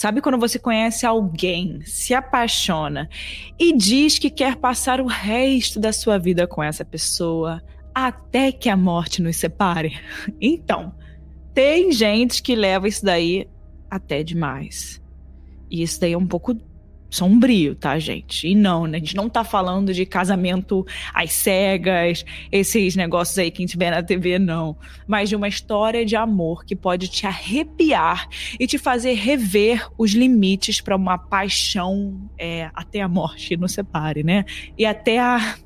Sabe quando você conhece alguém, se apaixona e diz que quer passar o resto da sua vida com essa pessoa até que a morte nos separe? Então, tem gente que leva isso daí até demais. E isso daí é um pouco sombrio, tá, gente? E não, né? A gente não tá falando de casamento às cegas, esses negócios aí que a gente vê na TV, não. Mas de uma história de amor que pode te arrepiar e te fazer rever os limites para uma paixão é, até a morte nos separe, né? E até a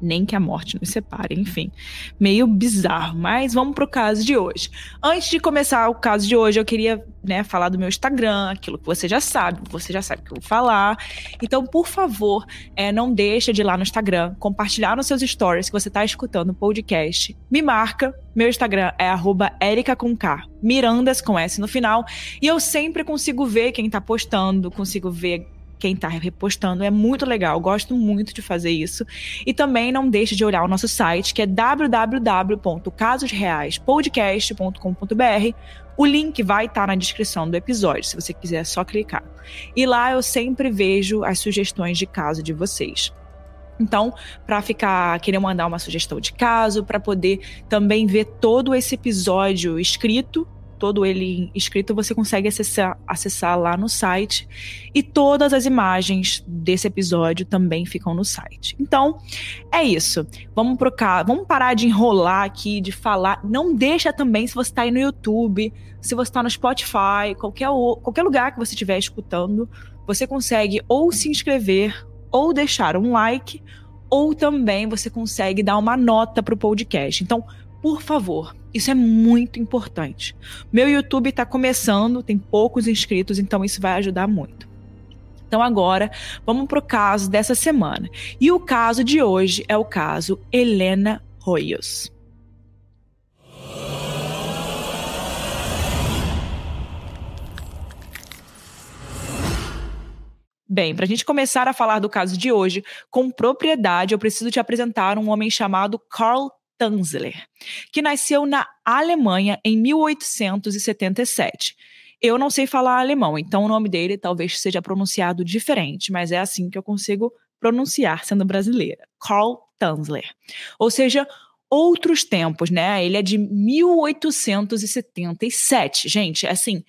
nem que a morte nos separe, enfim. Meio bizarro, mas vamos pro caso de hoje. Antes de começar o caso de hoje, eu queria, né, falar do meu Instagram, aquilo que você já sabe, você já sabe o que eu vou falar. Então, por favor, é, não deixa de ir lá no Instagram, compartilhar nos seus stories que você está escutando o podcast. Me marca, meu Instagram é arroba Mirandas com S no final, e eu sempre consigo ver quem está postando, consigo ver quem está repostando. É muito legal, gosto muito de fazer isso. E também não deixe de olhar o nosso site, que é www.casosreaispodcast.com.br. O link vai estar tá na descrição do episódio, se você quiser só clicar. E lá eu sempre vejo as sugestões de caso de vocês. Então, para ficar querer mandar uma sugestão de caso, para poder também ver todo esse episódio escrito, todo ele escrito, você consegue acessar, acessar lá no site. E todas as imagens desse episódio também ficam no site. Então, é isso. Vamos pro vamos parar de enrolar aqui, de falar. Não deixa também se você está aí no YouTube, se você está no Spotify, qualquer, qualquer lugar que você estiver escutando, você consegue ou se inscrever, ou deixar um like, ou também você consegue dar uma nota para o podcast. Então, por favor, isso é muito importante. Meu YouTube está começando, tem poucos inscritos, então isso vai ajudar muito. Então agora, vamos para o caso dessa semana. E o caso de hoje é o caso Helena Royos. Bem, para a gente começar a falar do caso de hoje com propriedade, eu preciso te apresentar um homem chamado Carl Tanzler, que nasceu na Alemanha em 1877. Eu não sei falar alemão, então o nome dele talvez seja pronunciado diferente, mas é assim que eu consigo pronunciar sendo brasileira. Karl Tanzler. Ou seja, outros tempos, né? Ele é de 1877. Gente, assim,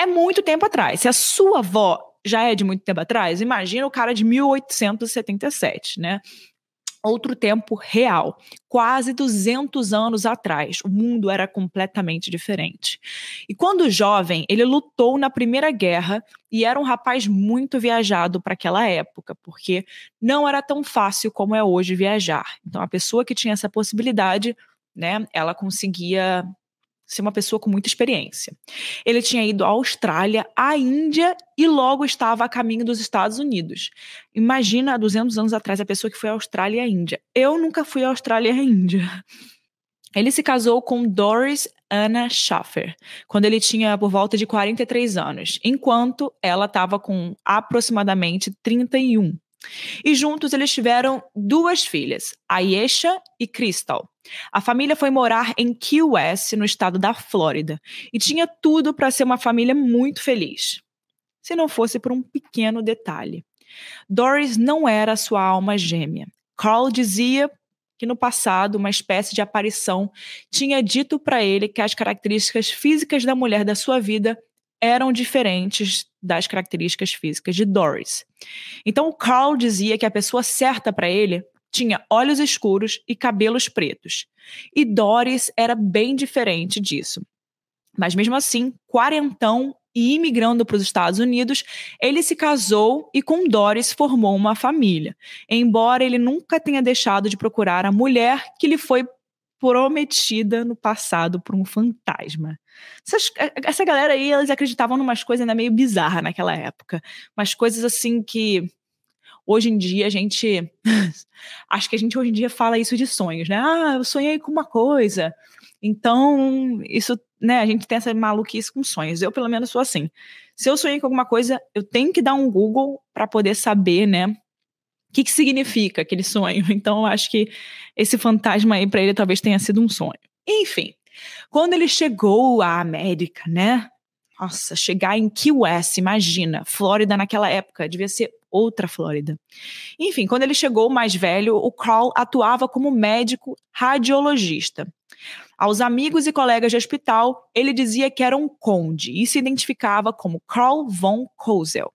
é muito tempo atrás. Se a sua avó já é de muito tempo atrás, imagina o cara de 1877, né? Outro tempo real. Quase 200 anos atrás, o mundo era completamente diferente. E quando jovem, ele lutou na Primeira Guerra e era um rapaz muito viajado para aquela época, porque não era tão fácil como é hoje viajar. Então, a pessoa que tinha essa possibilidade, né, ela conseguia ser uma pessoa com muita experiência. Ele tinha ido à Austrália, à Índia e logo estava a caminho dos Estados Unidos. Imagina, há 200 anos atrás, a pessoa que foi à Austrália e à Índia. Eu nunca fui à Austrália e à Índia. Ele se casou com Doris Anna Schaffer, quando ele tinha por volta de 43 anos, enquanto ela estava com aproximadamente 31. E juntos eles tiveram duas filhas, Ayesha e Crystal. A família foi morar em Key West, no estado da Flórida, e tinha tudo para ser uma família muito feliz. Se não fosse por um pequeno detalhe. Doris não era sua alma gêmea. Carl dizia que no passado uma espécie de aparição tinha dito para ele que as características físicas da mulher da sua vida eram diferentes das características físicas de Doris. Então, o Carl dizia que a pessoa certa para ele tinha olhos escuros e cabelos pretos. E Doris era bem diferente disso. Mas mesmo assim, quarentão e imigrando para os Estados Unidos, ele se casou e com Doris formou uma família. Embora ele nunca tenha deixado de procurar a mulher que lhe foi prometida no passado por um fantasma. Essas, essa galera aí, eles acreditavam em umas coisas ainda meio bizarras naquela época. Umas coisas assim que hoje em dia a gente. acho que a gente hoje em dia fala isso de sonhos, né? Ah, eu sonhei com uma coisa. Então, isso, né, a gente tem essa maluquice com sonhos. Eu, pelo menos, sou assim. Se eu sonhei com alguma coisa, eu tenho que dar um Google para poder saber, né, que, que significa aquele sonho. Então, eu acho que esse fantasma aí para ele talvez tenha sido um sonho. Enfim, quando ele chegou à América, né? Nossa, chegar em Key West, imagina, Flórida naquela época, devia ser outra Flórida. Enfim, quando ele chegou mais velho, o Carl atuava como médico radiologista. Aos amigos e colegas de hospital, ele dizia que era um conde e se identificava como Carl von Kozel.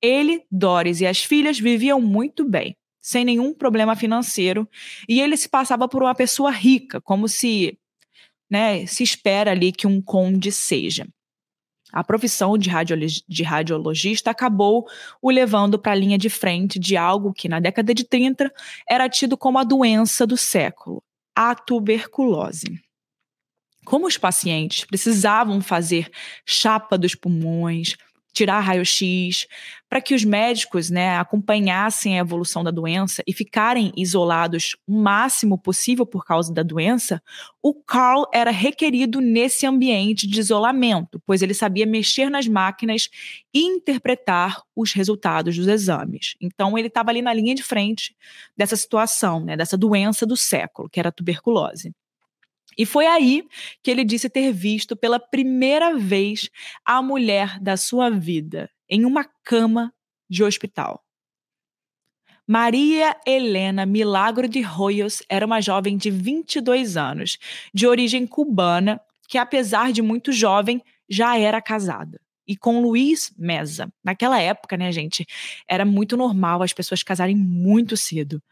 Ele, Doris e as filhas viviam muito bem, sem nenhum problema financeiro, e ele se passava por uma pessoa rica, como se, né, se espera ali que um conde seja. A profissão de, de radiologista acabou o levando para a linha de frente de algo que, na década de 30, era tido como a doença do século, a tuberculose. Como os pacientes precisavam fazer chapa dos pulmões, tirar raio-x, para que os médicos né, acompanhassem a evolução da doença e ficarem isolados o máximo possível por causa da doença, o Carl era requerido nesse ambiente de isolamento, pois ele sabia mexer nas máquinas e interpretar os resultados dos exames. Então ele estava ali na linha de frente dessa situação, né, dessa doença do século, que era a tuberculose. E foi aí que ele disse ter visto pela primeira vez a mulher da sua vida em uma cama de hospital. Maria Helena Milagro de Royos era uma jovem de 22 anos, de origem cubana, que apesar de muito jovem, já era casada. E com Luiz Mesa. Naquela época, né, gente, era muito normal as pessoas casarem muito cedo.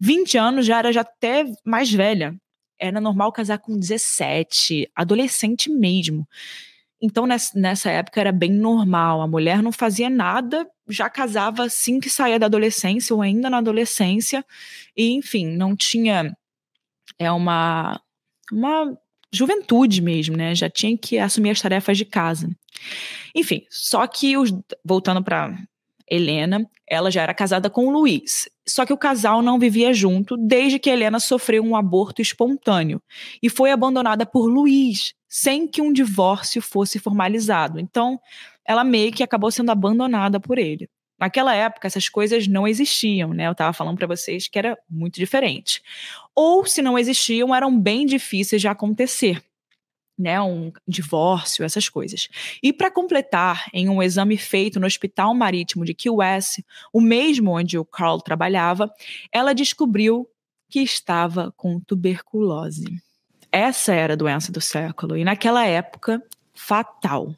20 anos já era já até mais velha era normal casar com 17, adolescente mesmo. Então, nessa época era bem normal. A mulher não fazia nada, já casava assim que saía da adolescência ou ainda na adolescência. E, enfim, não tinha é uma, uma juventude mesmo, né? Já tinha que assumir as tarefas de casa. Enfim, só que os, voltando para Helena, ela já era casada com Luiz. Só que o casal não vivia junto desde que Helena sofreu um aborto espontâneo e foi abandonada por Luiz, sem que um divórcio fosse formalizado. Então, ela meio que acabou sendo abandonada por ele. Naquela época, essas coisas não existiam, né? Eu estava falando para vocês que era muito diferente. Ou, se não existiam, eram bem difíceis de acontecer né, um divórcio, essas coisas. E para completar, em um exame feito no Hospital Marítimo de Key West, o mesmo onde o Carl trabalhava, ela descobriu que estava com tuberculose. Essa era a doença do século e naquela época fatal.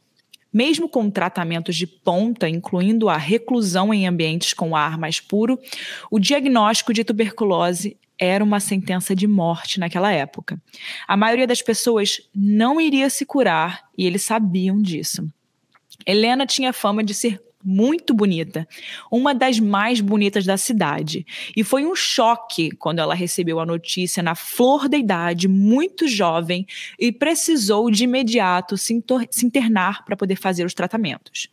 Mesmo com tratamentos de ponta, incluindo a reclusão em ambientes com ar mais puro, o diagnóstico de tuberculose era uma sentença de morte naquela época. A maioria das pessoas não iria se curar e eles sabiam disso. Helena tinha fama de ser muito bonita, uma das mais bonitas da cidade. E foi um choque quando ela recebeu a notícia na flor da idade, muito jovem, e precisou de imediato se, internar para poder fazer os tratamentos.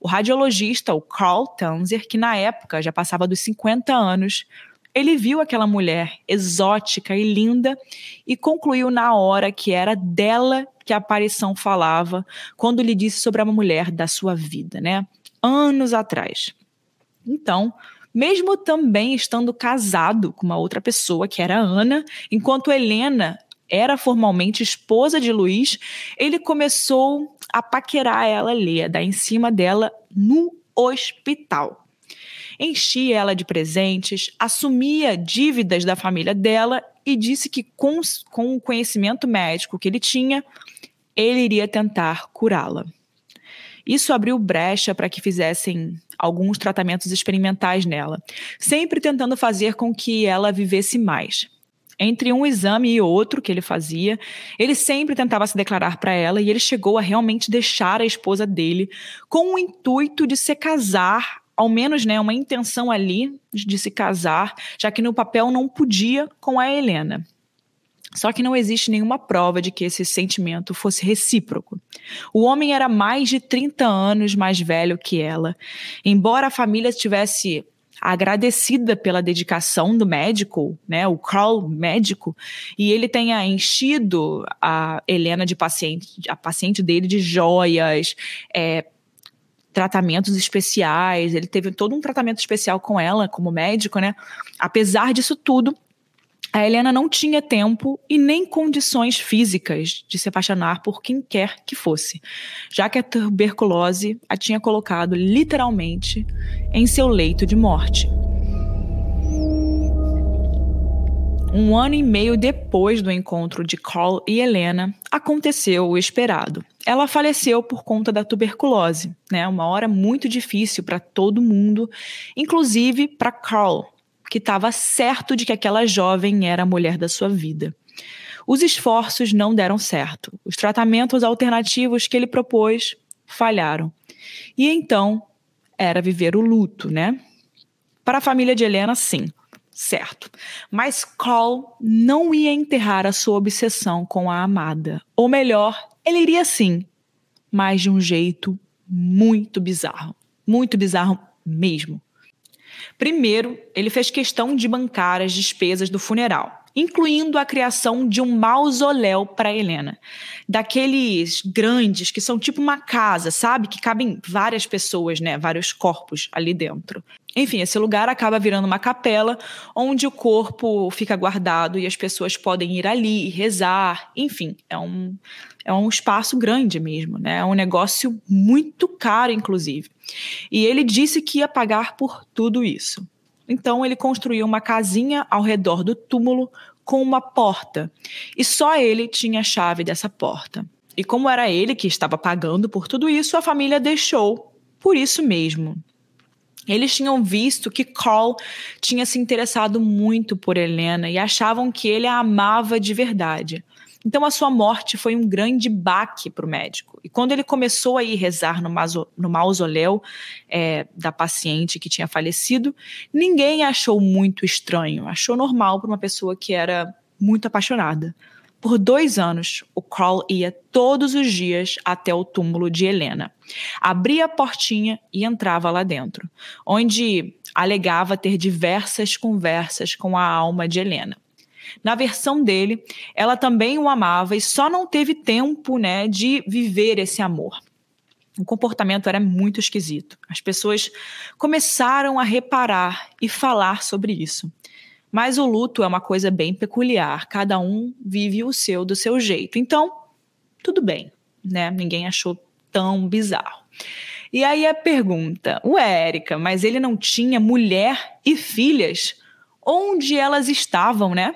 O radiologista, o Carl Tanzer, que na época já passava dos 50 anos, ele viu aquela mulher exótica e linda e concluiu na hora que era dela que a aparição falava quando lhe disse sobre a mulher da sua vida, né? Anos atrás. Então, mesmo também estando casado com uma outra pessoa, que era Ana, enquanto Helena era formalmente esposa de Luiz, ele começou a paquerar ela ali, a dar em cima dela no hospital enchia ela de presentes, assumia dívidas da família dela e disse que, com, com o conhecimento médico que ele tinha, ele iria tentar curá-la. Isso abriu brecha para que fizessem alguns tratamentos experimentais nela, sempre tentando fazer com que ela vivesse mais. Entre um exame e outro que ele fazia, ele sempre tentava se declarar para ela e ele chegou a realmente deixar a esposa dele com o intuito de se casar ao menos né, uma intenção ali de se casar, já que no papel não podia com a Helena. Só que não existe nenhuma prova de que esse sentimento fosse recíproco. O homem era mais de 30 anos mais velho que ela. Embora a família estivesse agradecida pela dedicação do médico, né, o Carl médico, e ele tenha enchido a Helena de paciente, a paciente dele de joias, é, tratamentos especiais, ele teve todo um tratamento especial com ela como médico, né? Apesar disso tudo, A Helena não tinha tempo e nem condições físicas de se apaixonar por quem quer que fosse, já que a tuberculose a tinha colocado literalmente em seu leito de morte. Um ano e meio depois do encontro de Carl e Helena, aconteceu o esperado. Ela faleceu por conta da tuberculose, né? Uma hora muito difícil para todo mundo, inclusive para Carl, que estava certo de que aquela jovem era a mulher da sua vida. Os esforços não deram certo. Os tratamentos alternativos que ele propôs falharam. E então era viver o luto, né? Para a família de Helena, sim certo. Mas Carl não ia enterrar a sua obsessão com a amada. Ou melhor, ele iria sim, mas de um jeito muito bizarro. Muito bizarro mesmo. Primeiro, ele fez questão de bancar as despesas do funeral incluindo a criação de um mausoléu para Helena. Daqueles grandes que são tipo uma casa, sabe? Que cabem várias pessoas, né? Vários corpos ali dentro. Enfim, esse lugar acaba virando uma capela onde o corpo fica guardado e as pessoas podem ir ali rezar. Enfim, é um, é um espaço grande mesmo, né? É um negócio muito caro, inclusive. E ele disse que ia pagar por tudo isso. Então ele construiu uma casinha ao redor do túmulo com uma porta. E só ele tinha a chave dessa porta. E como era ele que estava pagando por tudo isso, a família deixou por isso mesmo. Eles tinham visto que Carl tinha se interessado muito por Helena e achavam que ele a amava de verdade. Então a sua morte foi um grande baque para o médico. E quando ele começou a ir rezar no, no mausoléu é, da paciente que tinha falecido, ninguém achou muito estranho, achou normal para uma pessoa que era muito apaixonada. Por dois anos, o Carl ia todos os dias até o túmulo de Helena. Abria a portinha e entrava lá dentro, onde alegava ter diversas conversas com a alma de Helena. Na versão dele, ela também o amava e só não teve tempo né, de viver esse amor. O comportamento era muito esquisito. As pessoas começaram a reparar e falar sobre isso. Mas o luto é uma coisa bem peculiar, cada um vive o seu do seu jeito. Então, tudo bem, né? Ninguém achou tão bizarro. E aí a pergunta: ué, Érica, mas ele não tinha mulher e filhas? Onde elas estavam, né?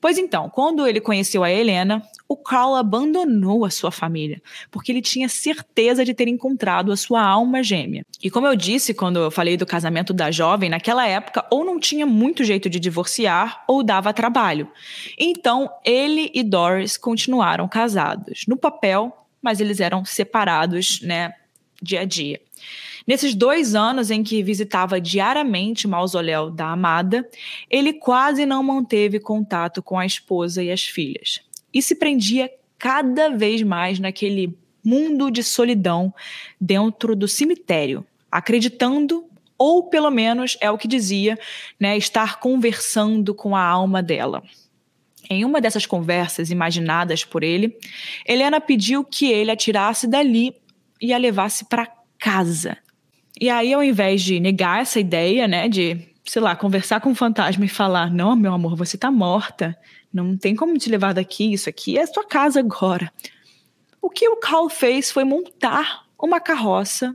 Pois então, quando ele conheceu a Helena, o Carl abandonou a sua família, porque ele tinha certeza de ter encontrado a sua alma gêmea. E como eu disse quando eu falei do casamento da jovem, naquela época ou não tinha muito jeito de divorciar ou dava trabalho. Então, ele e Doris continuaram casados, no papel, mas eles eram separados, né, dia a dia. Nesses dois anos em que visitava diariamente o mausoléu da amada, ele quase não manteve contato com a esposa e as filhas. E se prendia cada vez mais naquele mundo de solidão dentro do cemitério, acreditando, ou pelo menos é o que dizia, né, estar conversando com a alma dela. Em uma dessas conversas imaginadas por ele, Helena pediu que ele a tirasse dali e a levasse para casa. E aí, ao invés de negar essa ideia, né, de, sei lá, conversar com o fantasma e falar: não, meu amor, você tá morta, não tem como te levar daqui, isso aqui é a sua casa agora. O que o Carl fez foi montar uma carroça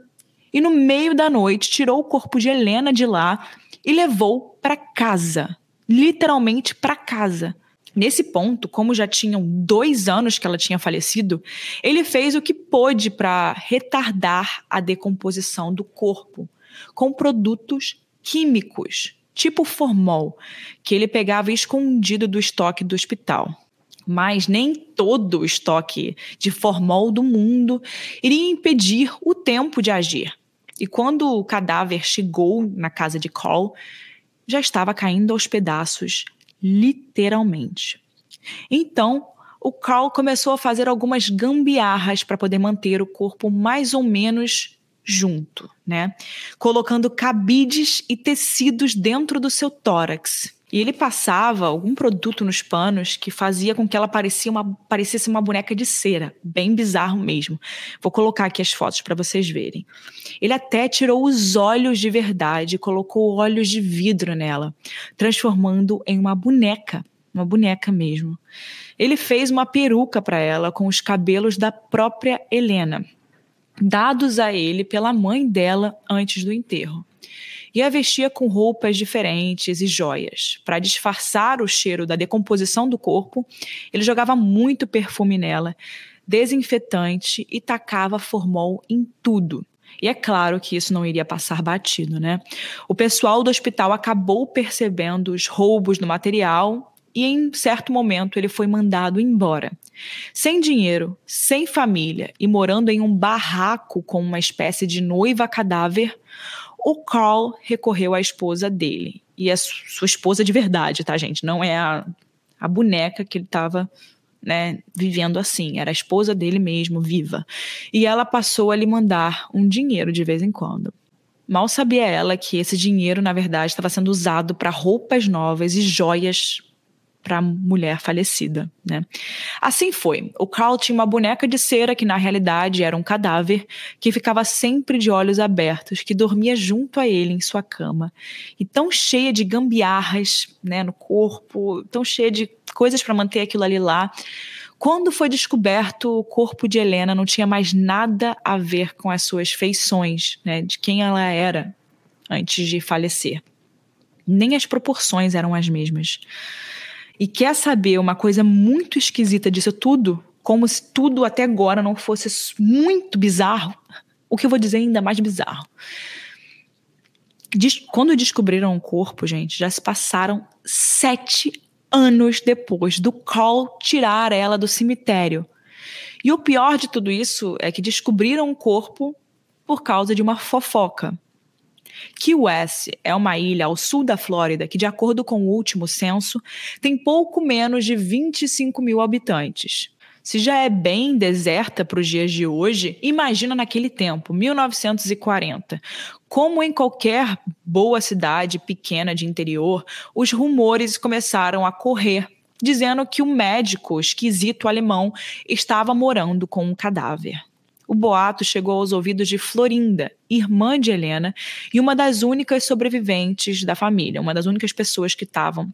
e, no meio da noite, tirou o corpo de Helena de lá e levou para casa literalmente para casa. Nesse ponto, como já tinham dois anos que ela tinha falecido, ele fez o que pôde para retardar a decomposição do corpo com produtos químicos, tipo formol, que ele pegava escondido do estoque do hospital. Mas nem todo o estoque de formol do mundo iria impedir o tempo de agir. E quando o cadáver chegou na casa de Cole, já estava caindo aos pedaços literalmente. Então, o Carl começou a fazer algumas gambiarras para poder manter o corpo mais ou menos junto, né? Colocando cabides e tecidos dentro do seu tórax. E ele passava algum produto nos panos que fazia com que ela parecia uma, parecesse uma boneca de cera, bem bizarro mesmo. Vou colocar aqui as fotos para vocês verem. Ele até tirou os olhos de verdade colocou olhos de vidro nela, transformando em uma boneca uma boneca mesmo. Ele fez uma peruca para ela com os cabelos da própria Helena, dados a ele pela mãe dela antes do enterro. E a vestia com roupas diferentes e joias. Para disfarçar o cheiro da decomposição do corpo, ele jogava muito perfume nela, desinfetante e tacava formol em tudo. E é claro que isso não iria passar batido, né? O pessoal do hospital acabou percebendo os roubos no material e em certo momento ele foi mandado embora. Sem dinheiro, sem família e morando em um barraco com uma espécie de noiva cadáver, o Carl recorreu à esposa dele. E a sua esposa de verdade, tá, gente? Não é a, a boneca que ele estava né, vivendo assim. Era a esposa dele mesmo, viva. E ela passou a lhe mandar um dinheiro de vez em quando. Mal sabia ela que esse dinheiro, na verdade, estava sendo usado para roupas novas e joias para a mulher falecida, né? Assim foi. O Carl tinha uma boneca de cera que na realidade era um cadáver que ficava sempre de olhos abertos, que dormia junto a ele em sua cama, e tão cheia de gambiarras, né, no corpo, tão cheia de coisas para manter aquilo ali lá. Quando foi descoberto, o corpo de Helena não tinha mais nada a ver com as suas feições, né, de quem ela era antes de falecer. Nem as proporções eram as mesmas e quer saber uma coisa muito esquisita disso tudo, como se tudo até agora não fosse muito bizarro, o que eu vou dizer é ainda mais bizarro. Quando descobriram o corpo, gente, já se passaram sete anos depois do Carl tirar ela do cemitério. E o pior de tudo isso é que descobriram o corpo por causa de uma fofoca. Key West é uma ilha ao sul da Flórida que, de acordo com o último censo, tem pouco menos de 25 mil habitantes. Se já é bem deserta para os dias de hoje, imagina naquele tempo, 1940. Como em qualquer boa cidade pequena de interior, os rumores começaram a correr, dizendo que o médico esquisito alemão estava morando com um cadáver o boato chegou aos ouvidos de Florinda, irmã de Helena, e uma das únicas sobreviventes da família, uma das únicas pessoas que estavam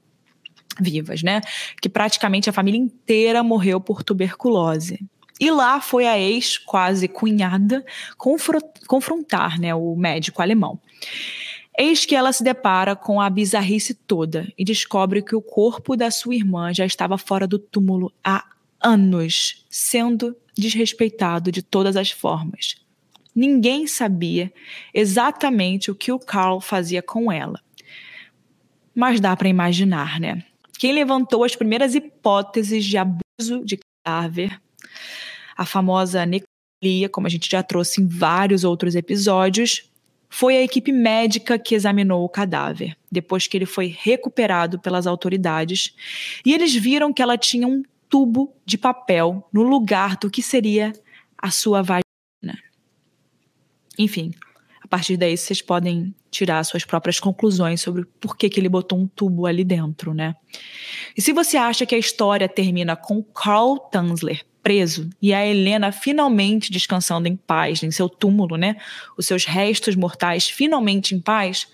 vivas, né? Que praticamente a família inteira morreu por tuberculose. E lá foi a ex, quase cunhada, confrontar né, o médico alemão. Eis que ela se depara com a bizarrice toda e descobre que o corpo da sua irmã já estava fora do túmulo há anos, sendo desrespeitado de todas as formas. Ninguém sabia exatamente o que o Carl fazia com ela. Mas dá para imaginar, né? Quem levantou as primeiras hipóteses de abuso de cadáver, a famosa necrofilia, como a gente já trouxe em vários outros episódios, foi a equipe médica que examinou o cadáver, depois que ele foi recuperado pelas autoridades, e eles viram que ela tinha um tubo de papel no lugar do que seria a sua vagina. Enfim, a partir daí vocês podem tirar suas próprias conclusões sobre por que, que ele botou um tubo ali dentro, né? E se você acha que a história termina com Carl Tanzler preso e a Helena finalmente descansando em paz em seu túmulo, né? Os seus restos mortais finalmente em paz,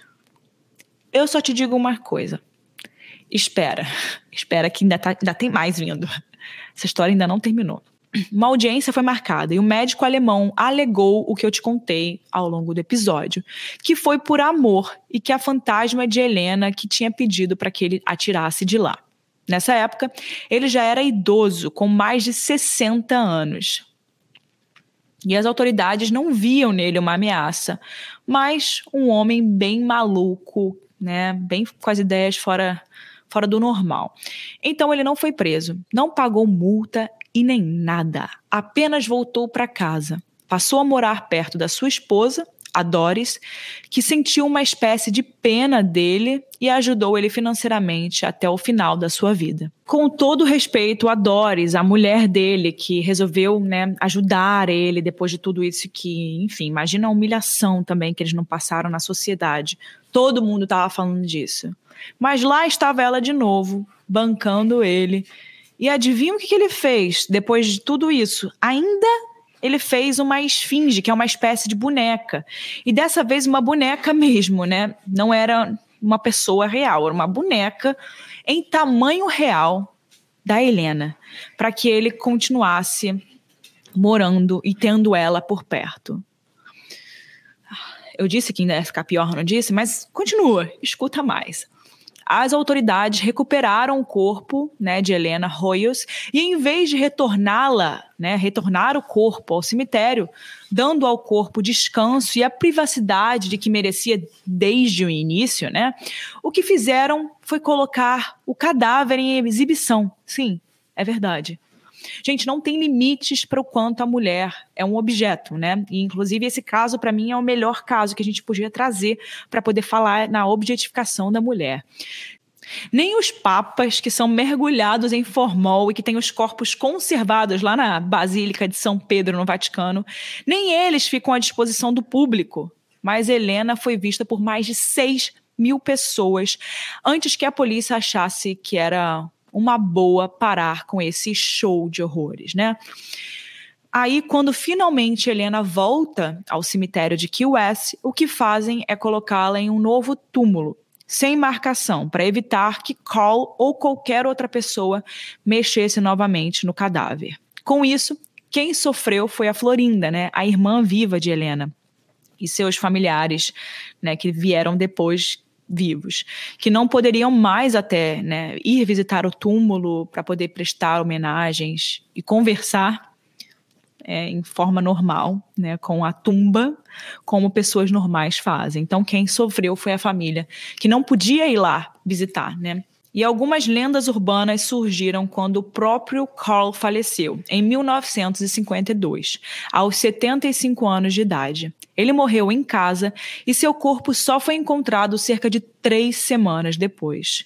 eu só te digo uma coisa espera, espera que ainda, tá, ainda tem mais vindo. Essa história ainda não terminou. Uma audiência foi marcada e o médico alemão alegou o que eu te contei ao longo do episódio, que foi por amor e que a fantasma de Helena que tinha pedido para que ele atirasse de lá. Nessa época, ele já era idoso, com mais de 60 anos. E as autoridades não viam nele uma ameaça, mas um homem bem maluco, né, bem com as ideias fora fora do normal. Então ele não foi preso, não pagou multa e nem nada. Apenas voltou para casa. Passou a morar perto da sua esposa, a Doris, que sentiu uma espécie de pena dele e ajudou ele financeiramente até o final da sua vida. Com todo respeito a Doris, a mulher dele, que resolveu né, ajudar ele depois de tudo isso que, enfim, imagina a humilhação também que eles não passaram na sociedade. Todo mundo estava falando disso. Mas lá estava ela de novo, bancando ele. E adivinha o que, que ele fez depois de tudo isso? Ainda ele fez uma esfinge, que é uma espécie de boneca. E dessa vez uma boneca mesmo, né? Não era uma pessoa real, era uma boneca em tamanho real da Helena, para que ele continuasse morando e tendo ela por perto. Eu disse que ainda ia ficar pior, não disse? Mas continua, escuta mais as autoridades recuperaram o corpo né, de Helena Royos e, em vez de retorná-la, né, retornar o corpo ao cemitério, dando ao corpo descanso e a privacidade de que merecia desde o início, né, o que fizeram foi colocar o cadáver em exibição. Sim, é verdade. Gente, não tem limites para o quanto a mulher é um objeto, né? E, inclusive, esse caso, para mim, é o melhor caso que a gente podia trazer para poder falar na objetificação da mulher. Nem os papas, que são mergulhados em formol e que têm os corpos conservados lá na Basílica de São Pedro, no Vaticano, nem eles ficam à disposição do público. Mas Helena foi vista por mais de 6 mil pessoas antes que a polícia achasse que era uma boa parar com esse show de horrores, né? Aí, quando finalmente Helena volta ao cemitério de Key West, o que fazem é colocá-la em um novo túmulo, sem marcação, para evitar que Cole ou qualquer outra pessoa mexesse novamente no cadáver. Com isso, quem sofreu foi a Florinda, né, a irmã viva de Helena, e seus familiares, né, que vieram depois vivos, que não poderiam mais até né, ir visitar o túmulo para poder prestar homenagens e conversar é, em forma normal, né, com a tumba, como pessoas normais fazem. Então, quem sofreu foi a família, que não podia ir lá visitar, né? E algumas lendas urbanas surgiram quando o próprio Carl faleceu, em 1952, aos 75 anos de idade. Ele morreu em casa e seu corpo só foi encontrado cerca de três semanas depois.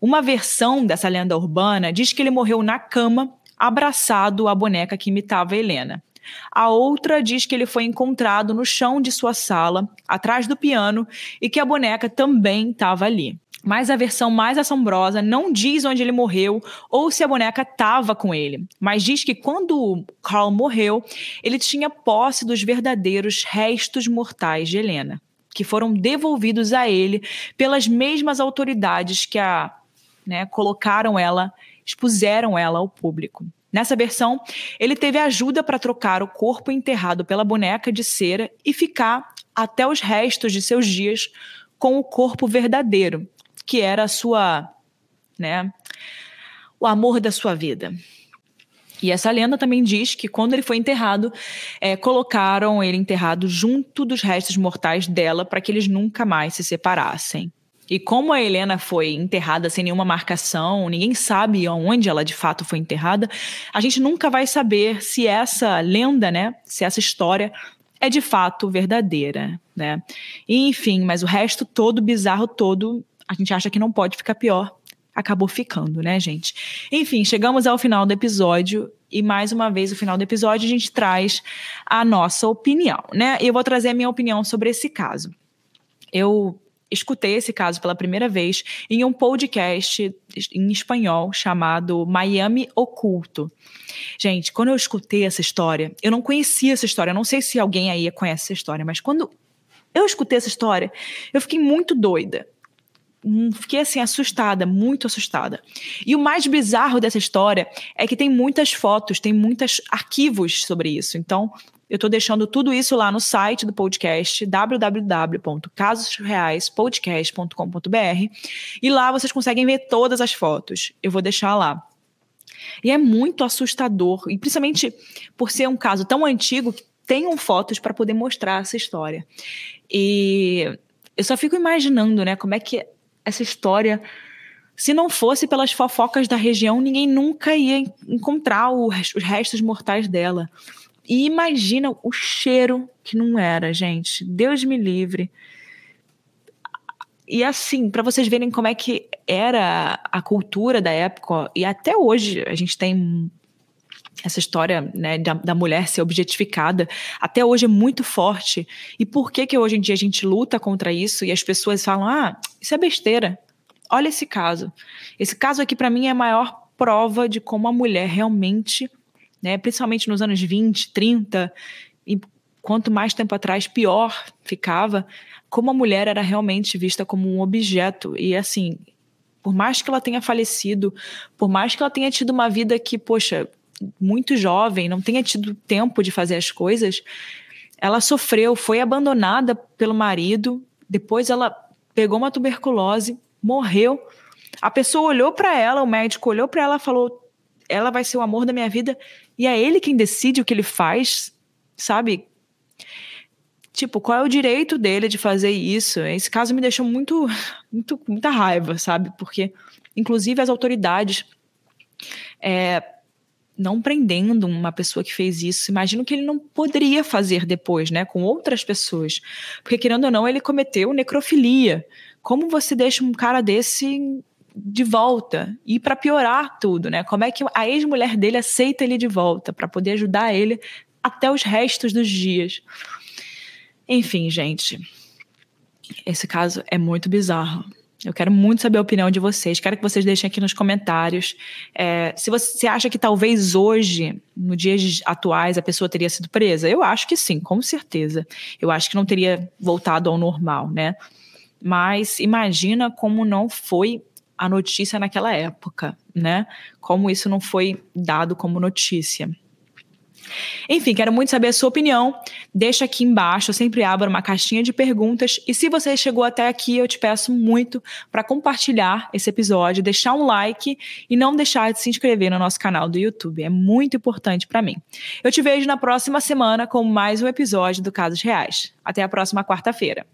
Uma versão dessa lenda urbana diz que ele morreu na cama, abraçado à boneca que imitava Helena. A outra diz que ele foi encontrado no chão de sua sala, atrás do piano, e que a boneca também estava ali. Mas a versão mais assombrosa não diz onde ele morreu ou se a boneca estava com ele, mas diz que quando Carl morreu, ele tinha posse dos verdadeiros restos mortais de Helena, que foram devolvidos a ele pelas mesmas autoridades que a né, colocaram ela, expuseram ela ao público. Nessa versão, ele teve ajuda para trocar o corpo enterrado pela boneca de cera e ficar até os restos de seus dias com o corpo verdadeiro, que era a sua, né, o amor da sua vida. E essa lenda também diz que quando ele foi enterrado, é, colocaram ele enterrado junto dos restos mortais dela para que eles nunca mais se separassem. E como a Helena foi enterrada sem nenhuma marcação, ninguém sabe onde ela de fato foi enterrada, a gente nunca vai saber se essa lenda, né, se essa história é de fato verdadeira, né? Enfim, mas o resto todo bizarro todo a gente acha que não pode ficar pior, acabou ficando, né, gente? Enfim, chegamos ao final do episódio e mais uma vez no final do episódio a gente traz a nossa opinião, né? Eu vou trazer a minha opinião sobre esse caso. Eu escutei esse caso pela primeira vez em um podcast em espanhol chamado Miami Oculto. Gente, quando eu escutei essa história, eu não conhecia essa história, não sei se alguém aí conhece essa história, mas quando eu escutei essa história, eu fiquei muito doida. Hum, fiquei assim assustada, muito assustada. E o mais bizarro dessa história é que tem muitas fotos, tem muitos arquivos sobre isso. Então, eu estou deixando tudo isso lá no site do podcast www.casosreaispodcast.com.br e lá vocês conseguem ver todas as fotos. Eu vou deixar lá. E é muito assustador, e principalmente por ser um caso tão antigo que tenham fotos para poder mostrar essa história. E eu só fico imaginando, né, como é que essa história. Se não fosse pelas fofocas da região, ninguém nunca ia encontrar os restos mortais dela. E imagina o cheiro que não era, gente. Deus me livre. E assim, para vocês verem como é que era a cultura da época, e até hoje a gente tem essa história né, da, da, mulher ser objetificada até hoje é muito forte. E por que que hoje em dia a gente luta contra isso e as pessoas falam, ah, isso é besteira. Olha esse caso. Esse caso aqui para mim é a maior prova de como a mulher realmente, né, principalmente nos anos 20, 30, e quanto mais tempo atrás, pior ficava, como a mulher era realmente vista como um objeto. E assim, por mais que ela tenha falecido, por mais que ela tenha tido uma vida que, poxa, muito jovem, não tenha tido tempo de fazer as coisas, ela sofreu, foi abandonada pelo marido, depois ela pegou uma tuberculose, morreu. A pessoa olhou para ela, o médico olhou para ela, falou: "Ela vai ser o amor da minha vida", e é ele quem decide o que ele faz, sabe? Tipo, qual é o direito dele de fazer isso? Esse caso me deixou muito, muito muita raiva, sabe? Porque, inclusive, as autoridades é, não prendendo uma pessoa que fez isso, imagino que ele não poderia fazer depois, né, com outras pessoas. Porque, querendo ou não, ele cometeu necrofilia. Como você deixa um cara desse de volta? E para piorar tudo, né? Como é que a ex-mulher dele aceita ele de volta para poder ajudar ele até os restos dos dias? Enfim, gente. Esse caso é muito bizarro. Eu quero muito saber a opinião de vocês. Quero que vocês deixem aqui nos comentários. É, se você acha que talvez hoje, no dias atuais, a pessoa teria sido presa, eu acho que sim, com certeza. Eu acho que não teria voltado ao normal, né? Mas imagina como não foi a notícia naquela época, né? Como isso não foi dado como notícia. Enfim, quero muito saber a sua opinião. Deixa aqui embaixo, eu sempre abro uma caixinha de perguntas. E se você chegou até aqui, eu te peço muito para compartilhar esse episódio, deixar um like e não deixar de se inscrever no nosso canal do YouTube. É muito importante para mim. Eu te vejo na próxima semana com mais um episódio do Casos Reais. Até a próxima quarta-feira.